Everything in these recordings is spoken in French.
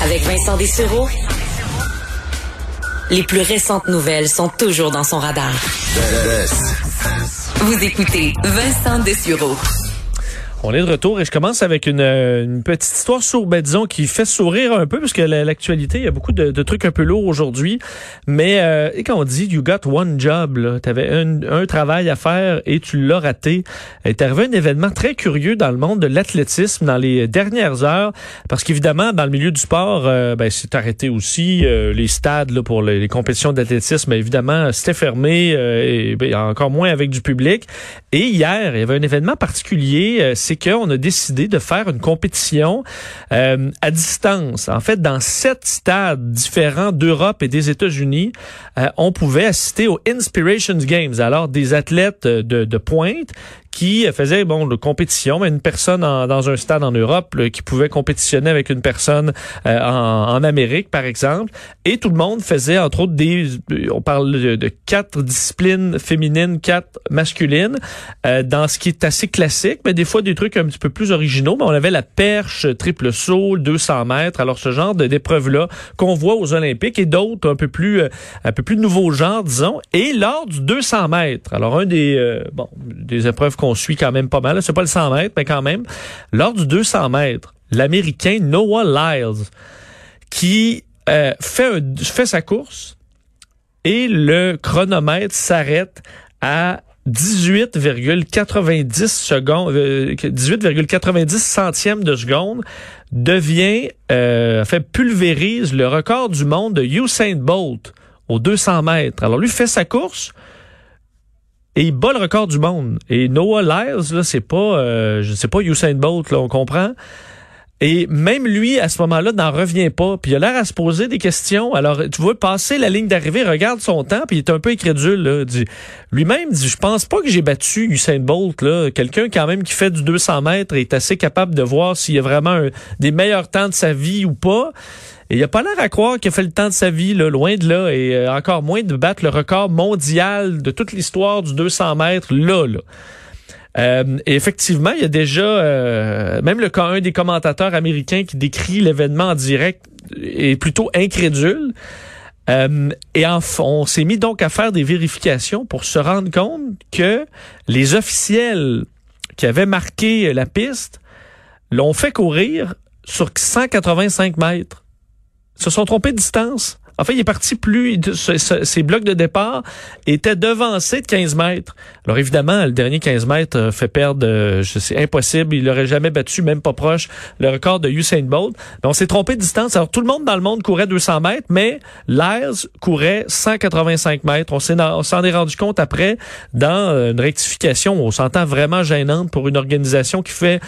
Avec Vincent Dessureau, les plus récentes nouvelles sont toujours dans son radar. Vous écoutez Vincent Dessureau. On est de retour et je commence avec une, euh, une petite histoire sur, ben, disons, qui fait sourire un peu parce que la- l'actualité, il y a beaucoup de, trucs un peu lourds aujourd'hui. Mais euh, et quand on dit you got one job, tu avais un, un travail à faire et tu l'as raté. Est arrivé un événement très curieux dans le monde de l'athlétisme dans les dernières heures parce qu'évidemment dans le milieu du sport, euh, ben, c'est arrêté aussi euh, les stades là, pour les, compétitions d'athlétisme. Évidemment, c'était fermé euh, et ben, encore moins avec du public. Et hier, il y avait un événement particulier. C'est qu'on a décidé de faire une compétition euh, à distance. En fait, dans sept stades différents d'Europe et des États-Unis, euh, on pouvait assister aux Inspirations Games. Alors, des athlètes euh, de, de pointe qui faisaient bon de compétition, mais une personne en- dans un stade en Europe là, qui pouvait compétitionner avec une personne euh, en, en Amérique, par exemple, et tout le monde faisait entre autres des, on parle de, de quatre disciplines féminines, quatre masculines, euh, dans ce qui est assez classique, mais des fois des trucs un petit peu plus originaux. Mais on avait la perche, triple saut, 200 mètres. Alors ce genre de- d'épreuves-là qu'on voit aux Olympiques et d'autres un peu plus, euh, un peu plus nouveaux genres, disons. Et lors du 200 mètres, alors un des, euh, bon, des épreuves qu'on suit quand même pas mal. C'est pas le 100 mètres, mais quand même. Lors du 200 mètres, l'Américain Noah Lyles, qui euh, fait, fait sa course et le chronomètre s'arrête à 18,90 secondes, euh, 18,90 centièmes de seconde, devient, euh, fait pulvérise le record du monde de Usain Bolt aux 200 mètres. Alors lui fait sa course et il bat le record du monde. Et Noah Lyles, là, c'est pas, euh, je sais pas Usain Bolt, là, on comprend. Et même lui, à ce moment-là, n'en revient pas. Puis il a l'air à se poser des questions. Alors, tu vois, passer la ligne d'arrivée, regarde son temps, puis il est un peu incrédule. Lui-même dit, je pense pas que j'ai battu Usain Bolt. là. Quelqu'un quand même qui fait du 200 mètres est assez capable de voir s'il y a vraiment des meilleurs temps de sa vie ou pas. Et il a pas l'air à croire qu'il a fait le temps de sa vie, là, loin de là, et euh, encore moins de battre le record mondial de toute l'histoire du 200 mètres, là, là. Euh, et effectivement, il y a déjà euh, même le un des commentateurs américains qui décrit l'événement en direct est plutôt incrédule. Euh, et en, on s'est mis donc à faire des vérifications pour se rendre compte que les officiels qui avaient marqué la piste l'ont fait courir sur 185 mètres. Se sont trompés de distance? En fait, il est parti plus, ses blocs de départ étaient devancés de 15 mètres. Alors évidemment, le dernier 15 mètres euh, fait perdre, euh, je sais, impossible. Il n'aurait jamais battu, même pas proche, le record de Usain Bolt. Mais on s'est trompé de distance. Alors tout le monde dans le monde courait 200 mètres, mais Lyles courait 185 mètres. On s'en est rendu compte après dans euh, une rectification. On s'entend vraiment gênante pour une organisation qui fait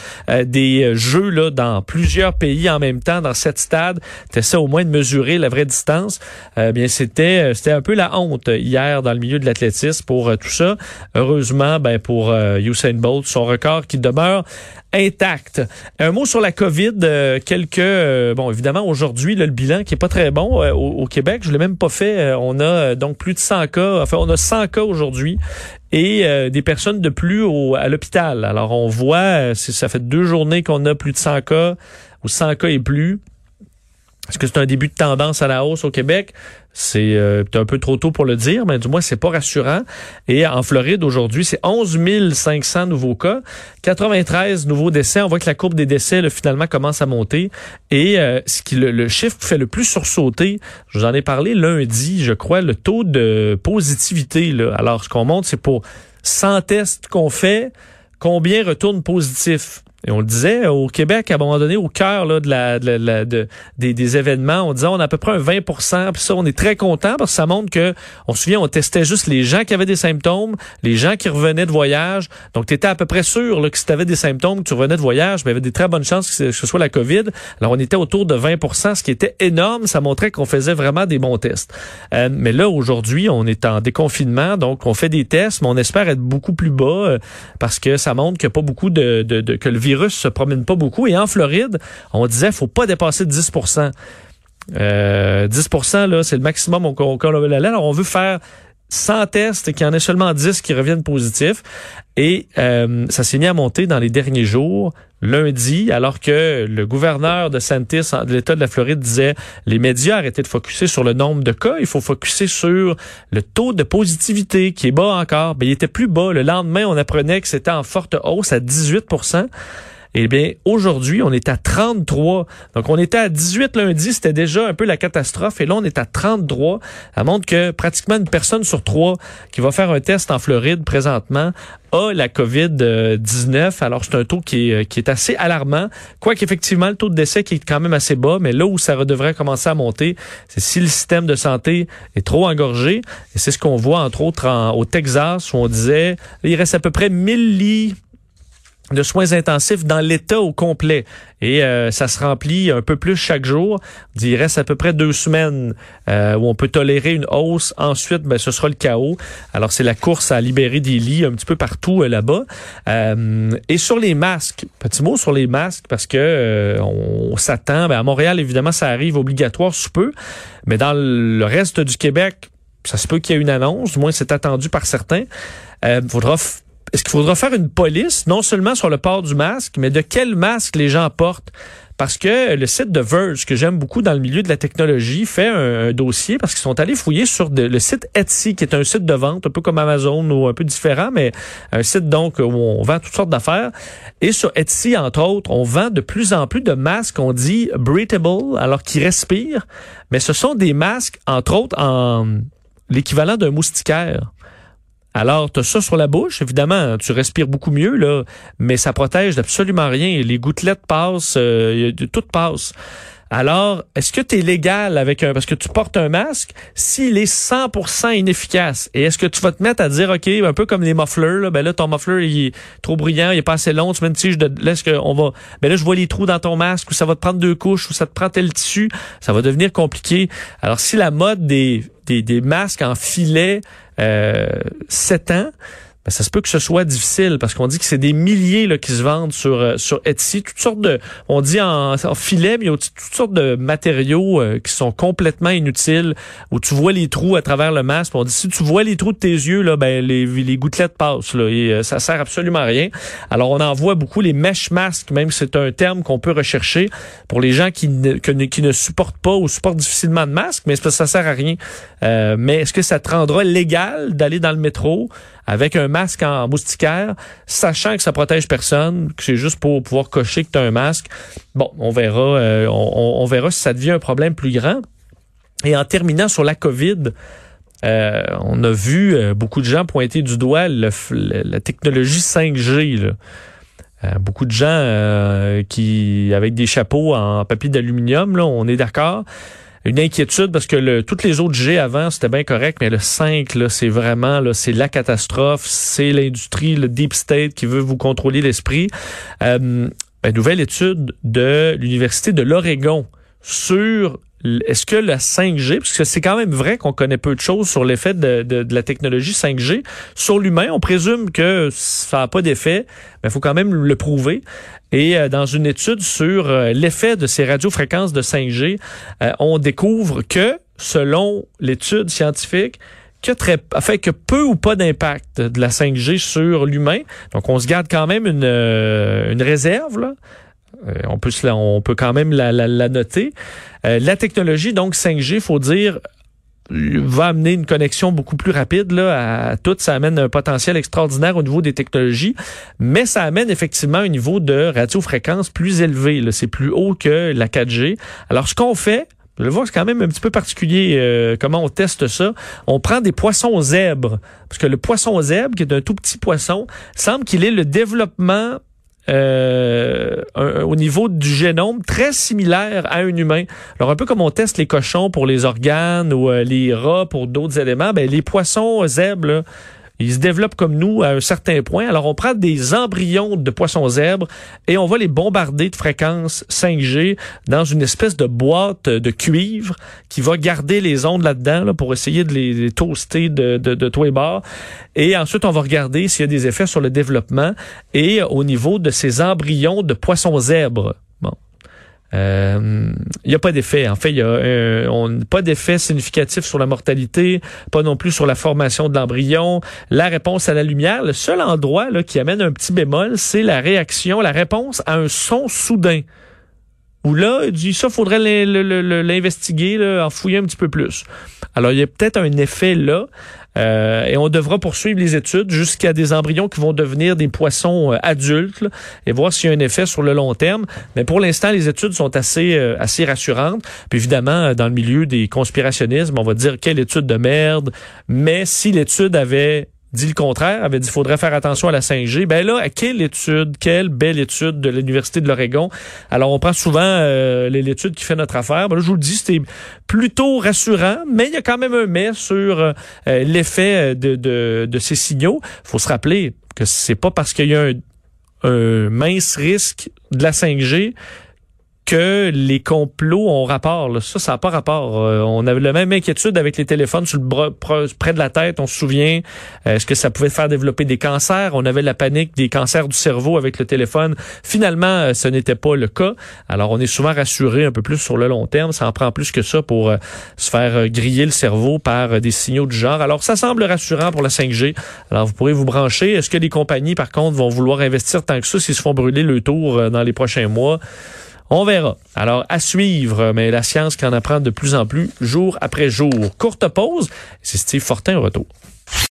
des jeux là dans plusieurs pays en même temps, dans sept stades. T'essaies au moins de mesurer la vraie distance. Euh, bien, c'était euh, c'était un peu la honte hier dans le milieu de l'athlétisme pour euh, tout ça. Heureusement, ben pour Usain Bolt, son record qui demeure intact. Un mot sur la COVID, quelques bon évidemment aujourd'hui le bilan qui est pas très bon au, Québec, je l'ai même pas fait. On a donc plus de 100 cas, enfin on a 100 cas aujourd'hui et des personnes de plus au, à l'hôpital. Alors on voit, ça fait deux journées qu'on a plus de 100 cas ou 100 cas et plus. Est-ce que c'est un début de tendance à la hausse au Québec? C'est euh, un peu trop tôt pour le dire, mais du moins, c'est pas rassurant. Et en Floride, aujourd'hui, c'est 11 500 nouveaux cas, 93 nouveaux décès. On voit que la courbe des décès, finalement, commence à monter. Et euh, ce qui le, le chiffre qui fait le plus sursauter, je vous en ai parlé lundi, je crois, le taux de positivité. Là. Alors, ce qu'on montre, c'est pour 100 tests qu'on fait, combien retournent positifs? Et on le disait, au Québec, à un moment donné, au cœur là, de la, de des, des événements, on disait on a à peu près un 20% puis ça, on est très content parce que ça montre que, on se souvient, on testait juste les gens qui avaient des symptômes, les gens qui revenaient de voyage. Donc, tu étais à peu près sûr là, que si tu avais des symptômes, que tu revenais de voyage, ben, il y avait des très bonnes chances que ce, soit la COVID. Alors, on était autour de 20% ce qui était énorme. Ça montrait qu'on faisait vraiment des bons tests. Euh, mais là, aujourd'hui, on est en déconfinement, donc on fait des tests, mais on espère être beaucoup plus bas euh, parce que ça montre qu'il n'y a pas beaucoup de, de, de- que le virus se promène pas beaucoup. Et en Floride, on disait faut pas dépasser 10% euh, 10% là, c'est le maximum qu'on avait là. Alors, on veut faire 100 tests et qu'il y en ait seulement 10 qui reviennent positifs. Et euh, ça s'est mis à monter dans les derniers jours. Lundi, alors que le gouverneur de Santis, de l'État de la Floride, disait les médias arrêtaient de focuser sur le nombre de cas, il faut focuser sur le taux de positivité qui est bas encore. Ben, il était plus bas. Le lendemain, on apprenait que c'était en forte hausse à 18 eh bien, aujourd'hui, on est à 33. Donc, on était à 18 lundi, c'était déjà un peu la catastrophe. Et là, on est à 33. Ça montre que pratiquement une personne sur trois qui va faire un test en Floride présentement a la COVID-19. Alors, c'est un taux qui est, qui est assez alarmant. Quoiqu'effectivement, le taux de décès qui est quand même assez bas, mais là où ça devrait commencer à monter, c'est si le système de santé est trop engorgé. Et c'est ce qu'on voit, entre autres, au Texas, où on disait, il reste à peu près 1000 lits de soins intensifs dans l'État au complet. Et euh, ça se remplit un peu plus chaque jour. Il reste à peu près deux semaines euh, où on peut tolérer une hausse. Ensuite, ben, ce sera le chaos. Alors, c'est la course à libérer des lits un petit peu partout euh, là-bas. et sur les masques, petit mot sur les masques, parce que on, s'attend, ben, à Montréal, évidemment, ça arrive obligatoire sous peu. Mais dans le reste du Québec, ça se peut qu'il y ait une annonce, du moins c'est attendu par certains. Il faudra est-ce qu'il faudra faire une police, non seulement sur le port du masque, mais de quel masque les gens portent? Parce que le site de Verge, que j'aime beaucoup dans le milieu de la technologie, fait un, dossier parce qu'ils sont allés fouiller sur le site Etsy, qui est un site de vente, un peu comme Amazon ou un peu différent, mais un site donc où on vend toutes sortes d'affaires. Et sur Etsy, entre autres, on vend de plus en plus de masques, on dit breathable, alors qu'ils respirent, mais ce sont des masques, entre autres, en l'équivalent d'un moustiquaire. Alors, tu as ça sur la bouche, évidemment, tu respires beaucoup mieux, là, mais ça protège absolument rien. Les gouttelettes passent, euh, tout passe. Alors, est-ce que tu es légal avec un parce que tu portes un masque s'il est 100% inefficace? Et est-ce que tu vas te mettre à dire OK, un peu comme les mufflers là, ben là ton muffler il est trop brillant, il est pas assez long, tu mets une tige de là est-ce va ben là je vois les trous dans ton masque ou ça va te prendre deux couches ou ça te prend tel tissu, ça va devenir compliqué. Alors si la mode des des, des masques en filet euh, 7 ans, ben, ça se peut que ce soit difficile parce qu'on dit que c'est des milliers là, qui se vendent sur euh, sur Etsy, toutes sortes de, on dit en, filet, mais il y a toutes sortes de matériaux euh, qui sont complètement inutiles où tu vois les trous à travers le masque. On dit si tu vois les trous de tes yeux là, ben les, les gouttelettes passent là et euh, ça sert absolument à rien. Alors on en voit beaucoup les mesh masks, même c'est un terme qu'on peut rechercher pour les gens qui ne, qui ne supportent pas ou supportent difficilement de masque, mais ça sert à rien. mais est-ce que ça te rendra légal d'aller dans le métro? Avec un masque en moustiquaire, sachant que ça protège personne, que c'est juste pour pouvoir cocher que tu as un masque. Bon, on verra, euh, on, verra si ça devient un problème plus grand. Et en terminant sur la COVID, euh, on a vu euh, beaucoup de gens pointer du doigt la technologie 5G. beaucoup de gens qui avec des chapeaux en papier d'aluminium, là, on est d'accord une inquiétude parce que toutes les autres G avant, c'était bien correct, mais le 5, là, c'est vraiment, là, c'est la catastrophe. C'est l'industrie, le deep state qui veut vous contrôler l'esprit. Euh, une nouvelle étude de l'Université de l'Oregon sur est-ce que la 5G, parce que c'est quand même vrai qu'on connaît peu de choses sur l'effet de, la technologie 5G sur l'humain, on présume que ça n'a pas d'effet, mais il faut quand même le prouver. Et euh, dans une étude sur euh, l'effet de ces radiofréquences de 5G, euh, on découvre que, selon l'étude scientifique, que très, fait que peu ou pas d'impact de la 5G sur l'humain. Donc, on se garde quand même une, une réserve, là. On peut on peut quand même la, noter. la technologie donc 5G, faut dire va amener une connexion beaucoup plus rapide là, à tout. Ça amène un potentiel extraordinaire au niveau des technologies, mais ça amène effectivement un niveau de radiofréquence plus élevé. C'est plus haut que la 4G. Alors, ce qu'on fait, le voir, c'est quand même un petit peu particulier euh, comment on teste ça. On prend des poissons zèbres, parce que le poisson zèbre, qui est un tout petit poisson, semble qu'il ait le développement euh, au niveau du génome très similaire à un humain. Alors un peu comme on teste les cochons pour les organes ou euh, les rats pour d'autres éléments, ben les poissons zèbres ils se développent comme nous à un certain point. Alors, on prend des embryons de poissons zèbres et on va les bombarder de fréquences 5G dans une espèce de boîte de cuivre qui va garder les ondes là-dedans pour essayer de les, toaster de, de, de tous les bords. Et ensuite, on va regarder s'il y a des effets sur le développement et au niveau de ces embryons de poissons zèbres. Bon. Euh, il n'y a pas d'effet. En fait, il y a pas d'effet significatif sur la mortalité, pas non plus sur la formation de l'embryon. La réponse à la lumière, le seul endroit là, qui amène un petit bémol, c'est la réaction, la réponse à un son soudain. Où là, il dit ça, faudrait l'investiguer, en fouiller un petit peu plus. Alors, il y a peut-être un effet là. Euh, et on devra poursuivre les études jusqu'à des embryons qui vont devenir des poissons euh, adultes et voir s'il y a un effet sur le long terme. Mais pour l'instant, les études sont assez euh, assez rassurantes. Puis évidemment, dans le milieu des conspirationnismes, on va dire quelle étude de merde. Mais si l'étude avait dit le contraire, avait dit faudrait faire attention à la 5G. Ben là, à quelle étude, quelle belle étude de l'Université de l'Oregon? Alors, on prend souvent euh, l'étude qui fait notre affaire. Ben là, je vous le dis, c'était plutôt rassurant, mais il y a quand même un mais sur euh, l'effet de, de, de, ces signaux. faut se rappeler que c'est pas parce qu'il y a un, un mince risque de la 5G que les complots ont rapport. Ça, ça n'a pas rapport. Euh, on avait la même inquiétude avec les téléphones sur le près de la tête. On se souvient, euh, est-ce que ça pouvait faire développer des cancers? On avait la panique des cancers du cerveau avec le téléphone. Finalement, euh, ce n'était pas le cas. Alors, on est souvent rassuré un peu plus sur le long terme. Ça en prend plus que ça pour se faire griller le cerveau par des signaux du genre. Alors, ça semble rassurant pour la 5G. Alors, vous pourrez vous brancher. Est-ce que les compagnies, par contre, vont vouloir investir tant que ça s'ils se font brûler le tour dans les prochains mois? On verra. Alors, à suivre, mais la science qui en apprend de plus en plus jour après jour. Courte pause, c'est Steve Fortin au retour.